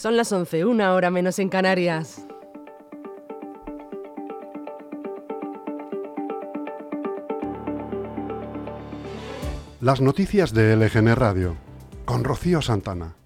Son las 11, una hora menos en Canarias. Las noticias de LGN Radio con Rocío Santana.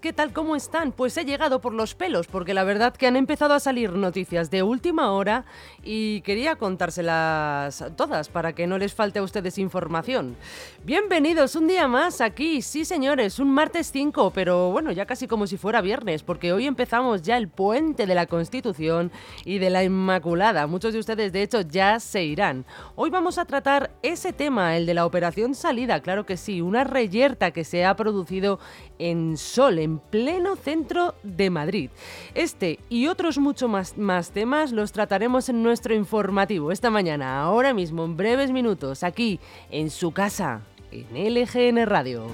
¿Qué tal? ¿Cómo están? Pues he llegado por los pelos, porque la verdad que han empezado a salir noticias de última hora y quería contárselas todas para que no les falte a ustedes información. Bienvenidos un día más aquí, sí señores, un martes 5, pero bueno, ya casi como si fuera viernes, porque hoy empezamos ya el puente de la Constitución y de la Inmaculada. Muchos de ustedes de hecho ya se irán. Hoy vamos a tratar ese tema, el de la operación salida, claro que sí, una reyerta que se ha producido en Sol, en pleno centro de Madrid. Este y otros muchos más, más temas los trataremos en nuestro informativo esta mañana, ahora mismo, en breves minutos, aquí, en su casa, en LGN Radio.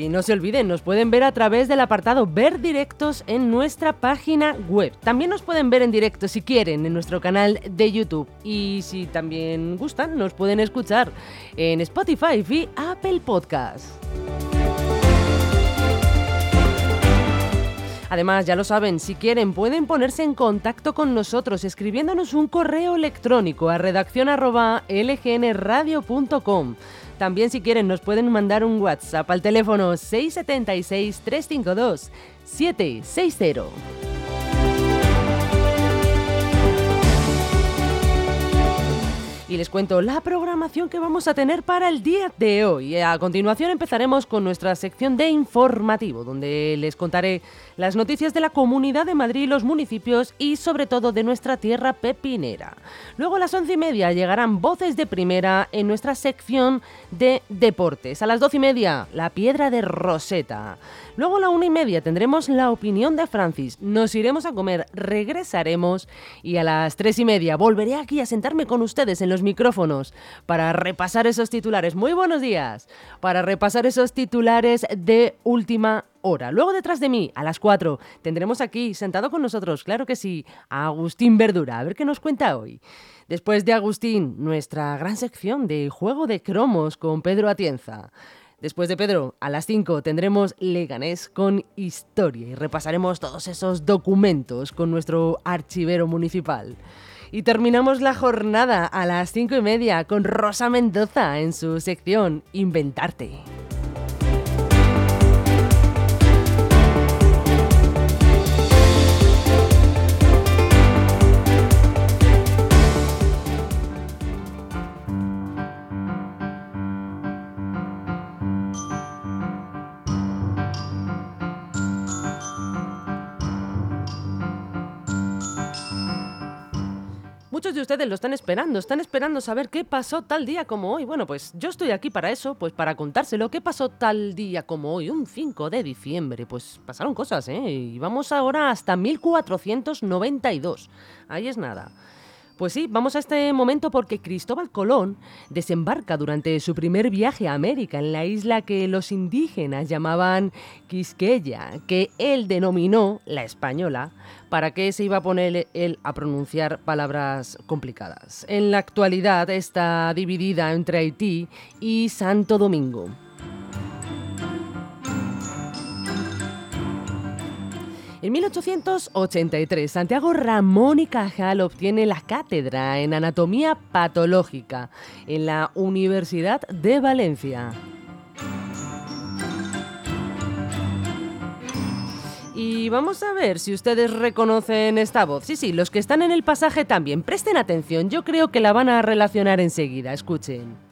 Y no se olviden, nos pueden ver a través del apartado Ver Directos en nuestra página web. También nos pueden ver en directo si quieren en nuestro canal de YouTube. Y si también gustan, nos pueden escuchar en Spotify y Apple Podcasts. Además, ya lo saben, si quieren pueden ponerse en contacto con nosotros escribiéndonos un correo electrónico a redacción@lgnradio.com. También si quieren nos pueden mandar un WhatsApp al teléfono 676 352 760. Y les cuento la programación que vamos a tener para el día de hoy. A continuación empezaremos con nuestra sección de informativo, donde les contaré las noticias de la Comunidad de Madrid, los municipios y sobre todo de nuestra tierra pepinera. Luego a las once y media llegarán voces de primera en nuestra sección de deportes. A las doce y media, la piedra de Roseta. Luego a la una y media tendremos la opinión de Francis. Nos iremos a comer, regresaremos y a las tres y media volveré aquí a sentarme con ustedes en los micrófonos para repasar esos titulares. Muy buenos días. Para repasar esos titulares de última hora. Luego detrás de mí, a las 4, tendremos aquí, sentado con nosotros, claro que sí, a Agustín Verdura. A ver qué nos cuenta hoy. Después de Agustín, nuestra gran sección de juego de cromos con Pedro Atienza. Después de Pedro, a las 5 tendremos Leganés con historia y repasaremos todos esos documentos con nuestro archivero municipal. Y terminamos la jornada a las 5 y media con Rosa Mendoza en su sección Inventarte. Muchos de ustedes lo están esperando, están esperando saber qué pasó tal día como hoy. Bueno, pues yo estoy aquí para eso, pues para contárselo. ¿Qué pasó tal día como hoy, un 5 de diciembre? Pues pasaron cosas, ¿eh? Y vamos ahora hasta 1492. Ahí es nada. Pues sí, vamos a este momento porque Cristóbal Colón desembarca durante su primer viaje a América en la isla que los indígenas llamaban Quisqueya, que él denominó la española, para que se iba a poner él a pronunciar palabras complicadas. En la actualidad está dividida entre Haití y Santo Domingo. En 1883, Santiago Ramón y Cajal obtiene la cátedra en anatomía patológica en la Universidad de Valencia. Y vamos a ver si ustedes reconocen esta voz. Sí, sí, los que están en el pasaje también. Presten atención, yo creo que la van a relacionar enseguida. Escuchen.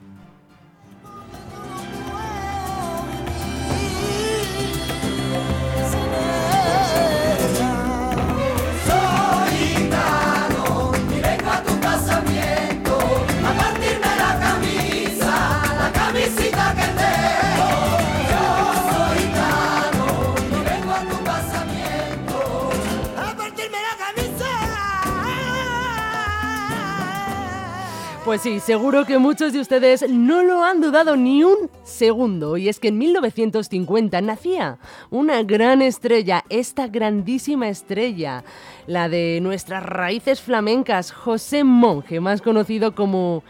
Pues sí, seguro que muchos de ustedes no lo han dudado ni un segundo. Y es que en 1950 nacía una gran estrella, esta grandísima estrella, la de nuestras raíces flamencas, José Monge, más conocido como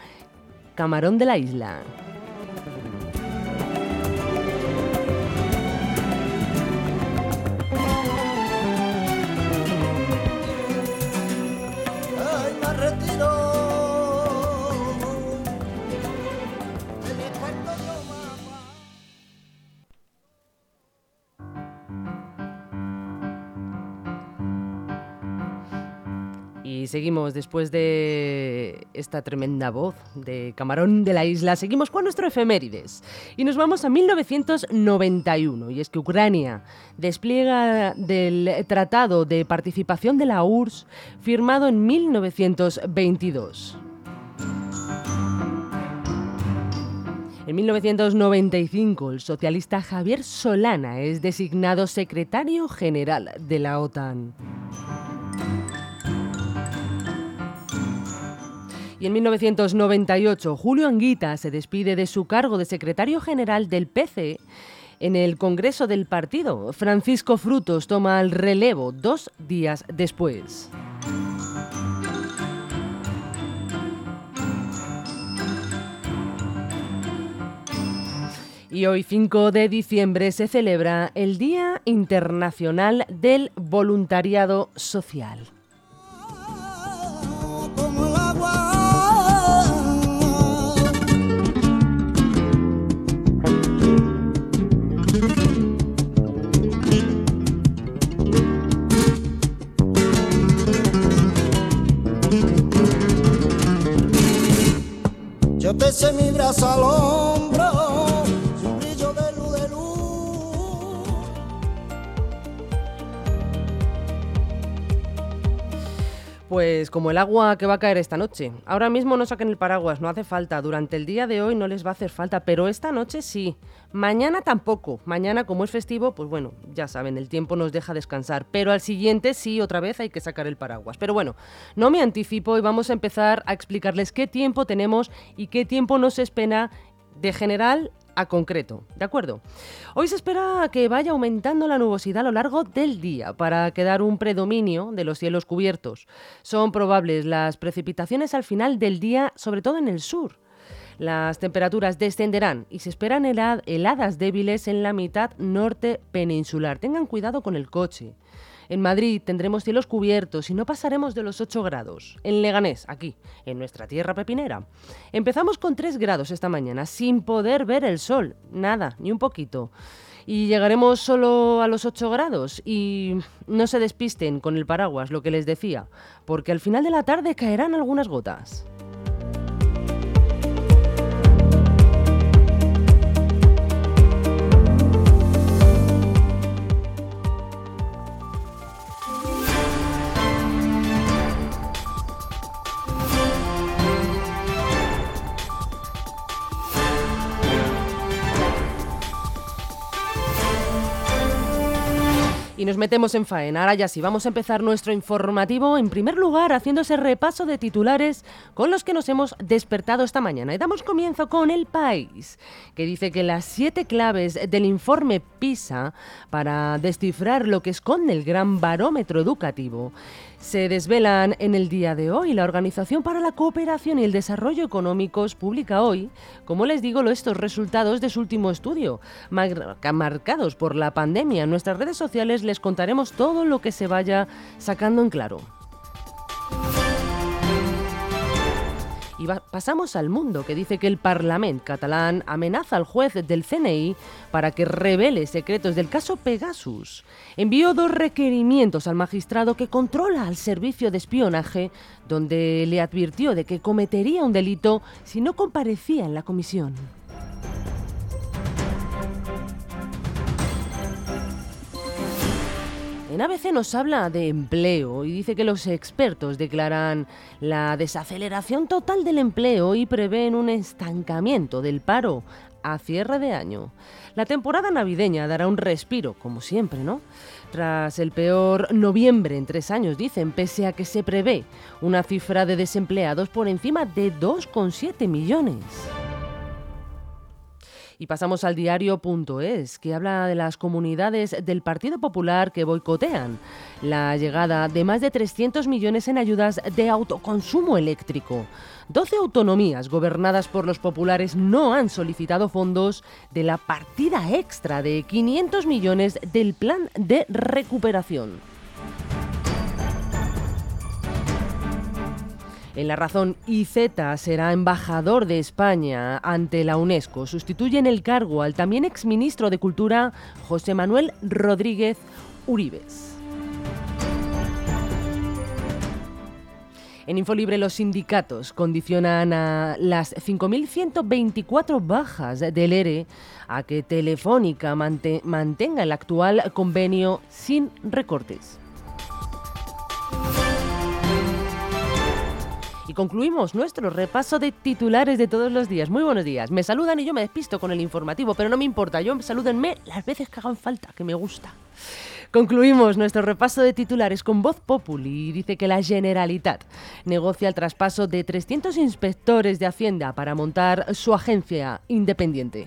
Camarón de la Isla. Seguimos después de esta tremenda voz de Camarón de la Isla, seguimos con nuestro efemérides y nos vamos a 1991 y es que Ucrania despliega del Tratado de Participación de la URSS firmado en 1922. En 1995, el socialista Javier Solana es designado secretario general de la OTAN. Y en 1998, Julio Anguita se despide de su cargo de secretario general del PC en el Congreso del Partido. Francisco Frutos toma el relevo dos días después. Y hoy 5 de diciembre se celebra el Día Internacional del Voluntariado Social. Yo te sé mi Pues como el agua que va a caer esta noche. Ahora mismo no saquen el paraguas, no hace falta. Durante el día de hoy no les va a hacer falta, pero esta noche sí. Mañana tampoco. Mañana, como es festivo, pues bueno, ya saben, el tiempo nos deja descansar. Pero al siguiente sí, otra vez hay que sacar el paraguas. Pero bueno, no me anticipo y vamos a empezar a explicarles qué tiempo tenemos y qué tiempo nos espera de general a concreto, ¿de acuerdo? Hoy se espera que vaya aumentando la nubosidad a lo largo del día para quedar un predominio de los cielos cubiertos. Son probables las precipitaciones al final del día, sobre todo en el sur. Las temperaturas descenderán y se esperan helad- heladas débiles en la mitad norte peninsular. Tengan cuidado con el coche. En Madrid tendremos cielos cubiertos y no pasaremos de los 8 grados. En Leganés, aquí, en nuestra tierra pepinera. Empezamos con 3 grados esta mañana, sin poder ver el sol. Nada, ni un poquito. Y llegaremos solo a los 8 grados. Y no se despisten con el paraguas, lo que les decía, porque al final de la tarde caerán algunas gotas. Y nos metemos en faena. Ahora ya sí, vamos a empezar nuestro informativo en primer lugar haciendo ese repaso de titulares con los que nos hemos despertado esta mañana. Y damos comienzo con El País, que dice que las siete claves del informe PISA para descifrar lo que esconde el gran barómetro educativo se desvelan en el día de hoy. La Organización para la Cooperación y el Desarrollo Económicos publica hoy, como les digo, estos resultados de su último estudio, mar- marcados por la pandemia. En nuestras redes sociales les contaremos todo lo que se vaya sacando en claro. Y pasamos al mundo, que dice que el Parlamento catalán amenaza al juez del CNI para que revele secretos del caso Pegasus. Envió dos requerimientos al magistrado que controla al servicio de espionaje, donde le advirtió de que cometería un delito si no comparecía en la comisión. En ABC nos habla de empleo y dice que los expertos declaran la desaceleración total del empleo y prevén un estancamiento del paro a cierre de año. La temporada navideña dará un respiro, como siempre, ¿no? Tras el peor noviembre en tres años, dicen, pese a que se prevé una cifra de desempleados por encima de 2,7 millones. Y pasamos al diario.es, que habla de las comunidades del Partido Popular que boicotean la llegada de más de 300 millones en ayudas de autoconsumo eléctrico. 12 autonomías gobernadas por los populares no han solicitado fondos de la partida extra de 500 millones del plan de recuperación. En la razón, IZ será embajador de España ante la UNESCO. Sustituye en el cargo al también exministro de Cultura José Manuel Rodríguez Uribes. En Infolibre los sindicatos condicionan a las 5.124 bajas del ERE a que Telefónica mantenga el actual convenio sin recortes. Y concluimos nuestro repaso de titulares de todos los días. Muy buenos días. Me saludan y yo me despisto con el informativo, pero no me importa. Yo salúdenme las veces que hagan falta, que me gusta. Concluimos nuestro repaso de titulares con Voz Populi. Dice que la Generalitat negocia el traspaso de 300 inspectores de Hacienda para montar su agencia independiente.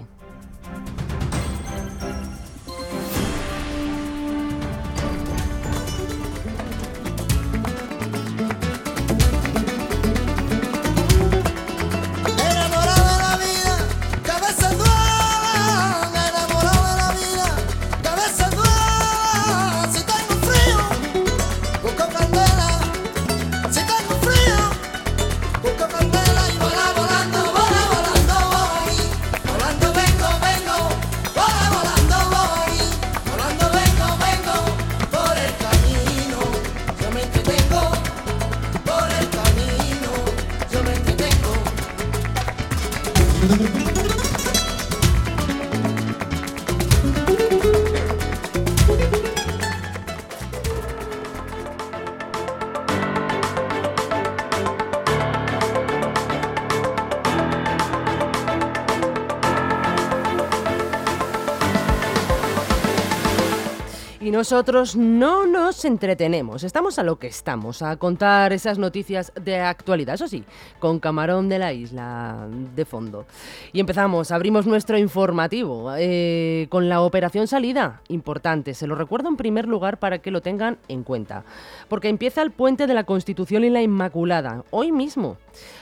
Nosotros no nos entretenemos, estamos a lo que estamos, a contar esas noticias de actualidad, eso sí, con Camarón de la Isla de fondo. Y empezamos, abrimos nuestro informativo eh, con la operación salida, importante, se lo recuerdo en primer lugar para que lo tengan en cuenta, porque empieza el puente de la Constitución y la Inmaculada, hoy mismo.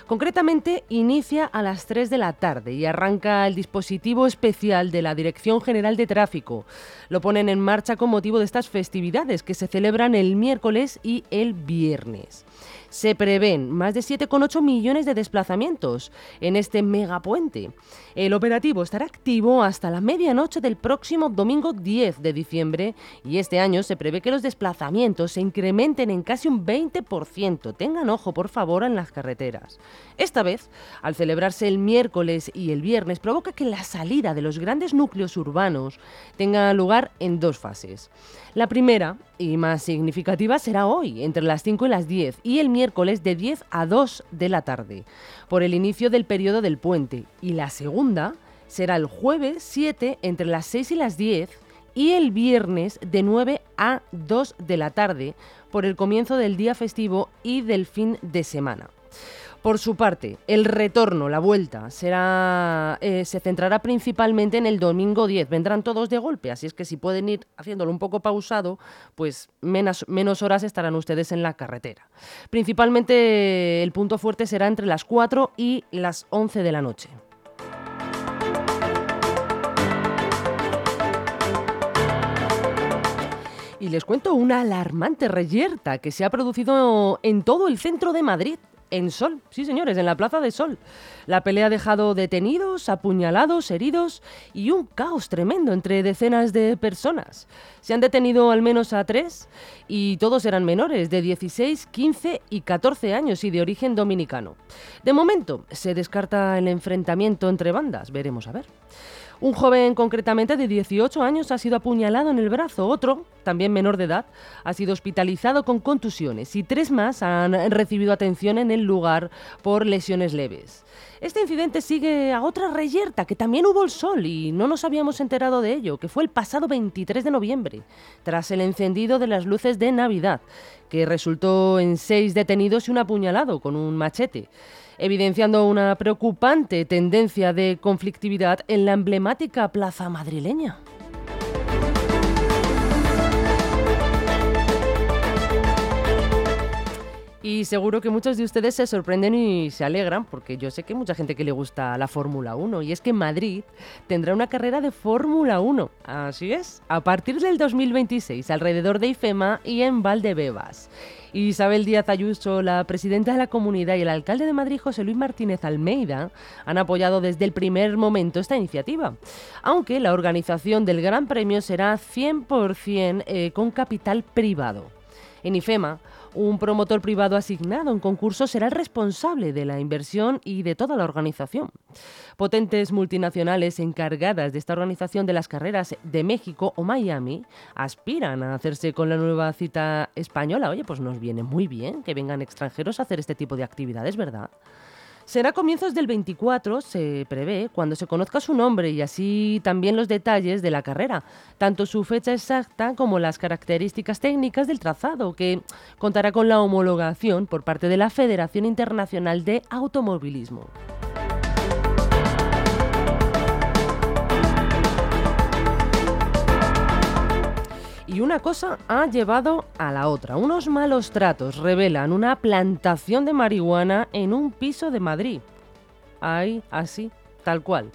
Concretamente, inicia a las 3 de la tarde y arranca el dispositivo especial de la Dirección General de Tráfico. Lo ponen en marcha con motivo de estas festividades que se celebran el miércoles y el viernes se prevén más de 7,8 millones de desplazamientos en este megapuente. El operativo estará activo hasta la medianoche del próximo domingo 10 de diciembre y este año se prevé que los desplazamientos se incrementen en casi un 20%. Tengan ojo, por favor, en las carreteras. Esta vez, al celebrarse el miércoles y el viernes, provoca que la salida de los grandes núcleos urbanos tenga lugar en dos fases. La primera, y más significativa, será hoy, entre las 5 y las 10, y el miércoles de 10 a 2 de la tarde, por el inicio del periodo del puente. Y la segunda será el jueves 7 entre las 6 y las 10 y el viernes de 9 a 2 de la tarde, por el comienzo del día festivo y del fin de semana. Por su parte, el retorno, la vuelta, será, eh, se centrará principalmente en el domingo 10. Vendrán todos de golpe, así es que si pueden ir haciéndolo un poco pausado, pues menos, menos horas estarán ustedes en la carretera. Principalmente el punto fuerte será entre las 4 y las 11 de la noche. Y les cuento una alarmante reyerta que se ha producido en todo el centro de Madrid en Sol, sí señores, en la Plaza de Sol. La pelea ha dejado detenidos, apuñalados, heridos y un caos tremendo entre decenas de personas. Se han detenido al menos a tres y todos eran menores de 16, 15 y 14 años y de origen dominicano. De momento se descarta el enfrentamiento entre bandas, veremos a ver. Un joven concretamente de 18 años ha sido apuñalado en el brazo, otro, también menor de edad, ha sido hospitalizado con contusiones. Y tres más han recibido atención en el lugar por lesiones leves. Este incidente sigue a otra reyerta, que también hubo el sol y no nos habíamos enterado de ello, que fue el pasado 23 de noviembre, tras el encendido de las luces de Navidad, que resultó en seis detenidos y un apuñalado con un machete evidenciando una preocupante tendencia de conflictividad en la emblemática plaza madrileña. Y seguro que muchos de ustedes se sorprenden y se alegran, porque yo sé que hay mucha gente que le gusta la Fórmula 1, y es que Madrid tendrá una carrera de Fórmula 1. Así es, a partir del 2026, alrededor de IFEMA y en Valdebebas. Isabel Díaz Ayuso, la presidenta de la comunidad y el alcalde de Madrid, José Luis Martínez Almeida, han apoyado desde el primer momento esta iniciativa, aunque la organización del Gran Premio será 100% eh, con capital privado. En IFEMA, un promotor privado asignado en concurso será el responsable de la inversión y de toda la organización. Potentes multinacionales encargadas de esta organización de las carreras de México o Miami aspiran a hacerse con la nueva cita española. Oye, pues nos viene muy bien que vengan extranjeros a hacer este tipo de actividades, ¿verdad? Será comienzos del 24, se prevé, cuando se conozca su nombre y así también los detalles de la carrera, tanto su fecha exacta como las características técnicas del trazado, que contará con la homologación por parte de la Federación Internacional de Automovilismo. Y una cosa ha llevado a la otra. Unos malos tratos revelan una plantación de marihuana en un piso de Madrid. Ahí, así, tal cual.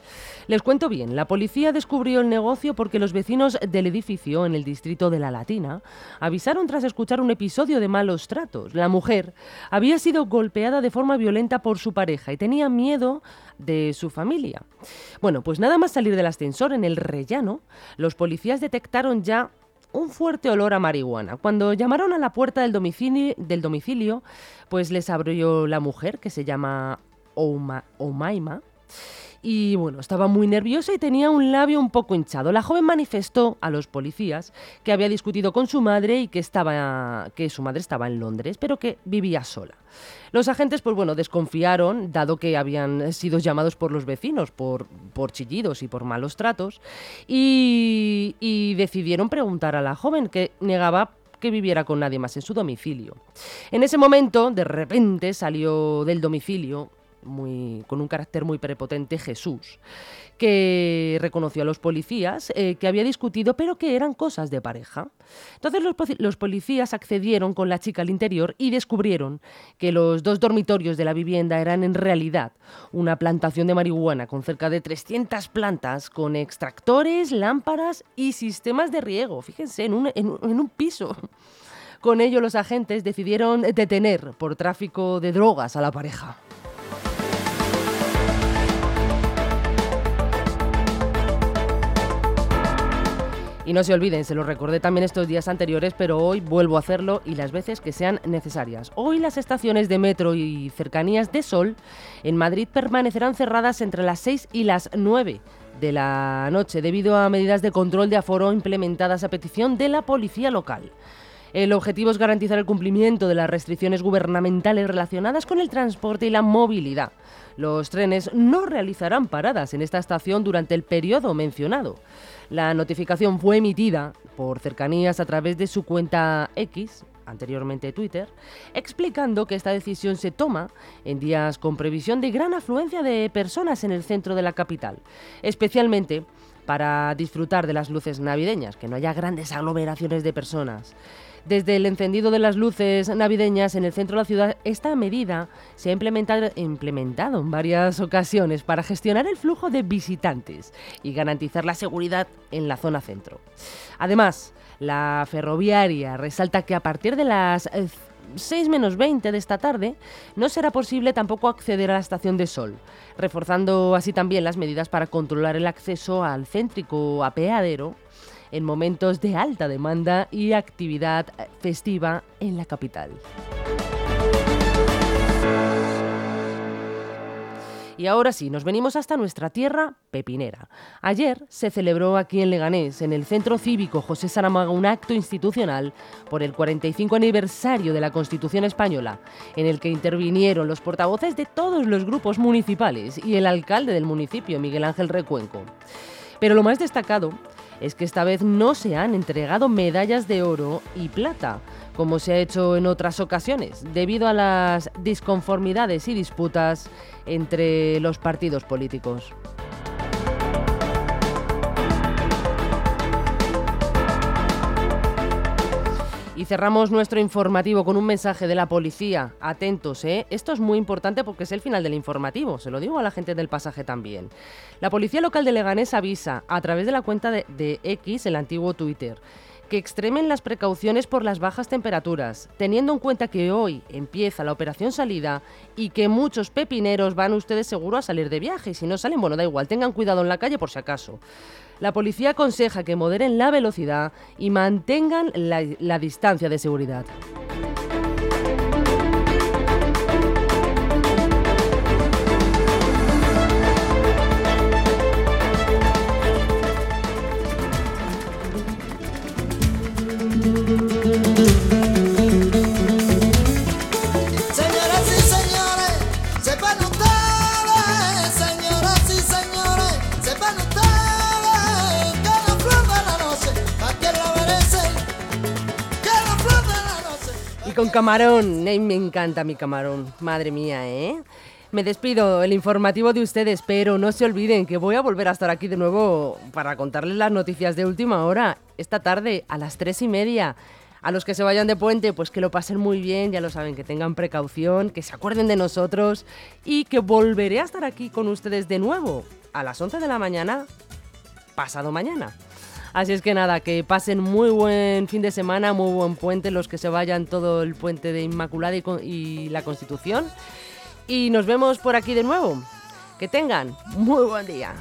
Les cuento bien, la policía descubrió el negocio porque los vecinos del edificio en el distrito de La Latina avisaron tras escuchar un episodio de malos tratos. La mujer había sido golpeada de forma violenta por su pareja y tenía miedo de su familia. Bueno, pues nada más salir del ascensor en el rellano, los policías detectaron ya un fuerte olor a marihuana. Cuando llamaron a la puerta del domicilio, pues les abrió la mujer, que se llama Omaima, y bueno, estaba muy nerviosa y tenía un labio un poco hinchado. La joven manifestó a los policías que había discutido con su madre y que, estaba, que su madre estaba en Londres, pero que vivía sola. Los agentes, pues bueno, desconfiaron, dado que habían sido llamados por los vecinos por, por chillidos y por malos tratos, y, y decidieron preguntar a la joven, que negaba que viviera con nadie más en su domicilio. En ese momento, de repente, salió del domicilio muy, con un carácter muy prepotente Jesús, que reconoció a los policías eh, que había discutido, pero que eran cosas de pareja. Entonces los, policías accedieron con la chica al interior y descubrieron que los dos dormitorios de la vivienda eran en realidad una plantación de marihuana con cerca de 300 plantas, con extractores, lámparas y sistemas de riego. Fíjense, en un, en un piso. Con ello los agentes decidieron detener por tráfico de drogas a la pareja. Y no se olviden, se lo recordé también estos días anteriores, pero hoy vuelvo a hacerlo y las veces que sean necesarias. Hoy las estaciones de metro y cercanías de Sol en Madrid permanecerán cerradas entre las 6 y las 9 de la noche debido a medidas de control de aforo implementadas a petición de la policía local. El objetivo es garantizar el cumplimiento de las restricciones gubernamentales relacionadas con el transporte y la movilidad. Los trenes no realizarán paradas en esta estación durante el periodo mencionado. La notificación fue emitida por cercanías a través de su cuenta X, anteriormente Twitter, explicando que esta decisión se toma en días con previsión de gran afluencia de personas en el centro de la capital, especialmente para disfrutar de las luces navideñas, que no haya grandes aglomeraciones de personas. Desde el encendido de las luces navideñas en el centro de la ciudad, esta medida se ha implementado, en varias ocasiones para gestionar el flujo de visitantes y garantizar la seguridad en la zona centro. Además, la ferroviaria resalta que a partir de las 6 menos 20 de esta tarde, no será posible tampoco acceder a la estación de Sol, reforzando así también las medidas para controlar el acceso al céntrico apeadero en momentos de alta demanda y actividad festiva en la capital. Y ahora sí, nos venimos hasta nuestra tierra pepinera. Ayer se celebró aquí en Leganés, en el Centro Cívico José Saramago, un acto institucional por el 45 aniversario de la Constitución Española, en el que intervinieron los portavoces de todos los grupos municipales y el alcalde del municipio, Miguel Ángel Recuenco. Pero lo más destacado es que esta vez no se han entregado medallas de oro y plata, como se ha hecho en otras ocasiones, debido a las disconformidades y disputas entre los partidos políticos. Y cerramos nuestro informativo con un mensaje de la policía. Atentos, ¿eh? Esto es muy importante porque es el final del informativo, se lo digo a la gente del pasaje también. La policía local de Leganés avisa a través de la cuenta de, X, el antiguo Twitter, que extremen las precauciones por las bajas temperaturas, teniendo en cuenta que hoy empieza la operación salida y que muchos pepineros van ustedes seguro a salir de viaje y si no salen, bueno, da igual, tengan cuidado en la calle por si acaso. La policía aconseja que moderen la velocidad y mantengan la, distancia de seguridad. Con camarón, me encanta mi camarón, madre mía, ¿eh? Me despido, el informativo de ustedes, pero no se olviden que voy a volver a estar aquí de nuevo para contarles las noticias de última hora, esta tarde a las tres y media. A los que se vayan de puente, pues que lo pasen muy bien, ya lo saben, que tengan precaución, que se acuerden de nosotros y que volveré a estar aquí con ustedes de nuevo a las 11 de la mañana, pasado mañana. Así es que nada, que pasen muy buen fin de semana, muy buen puente, los que se vayan todo el puente de Inmaculada y, la Constitución. Y nos vemos por aquí de nuevo. Que tengan muy buen día.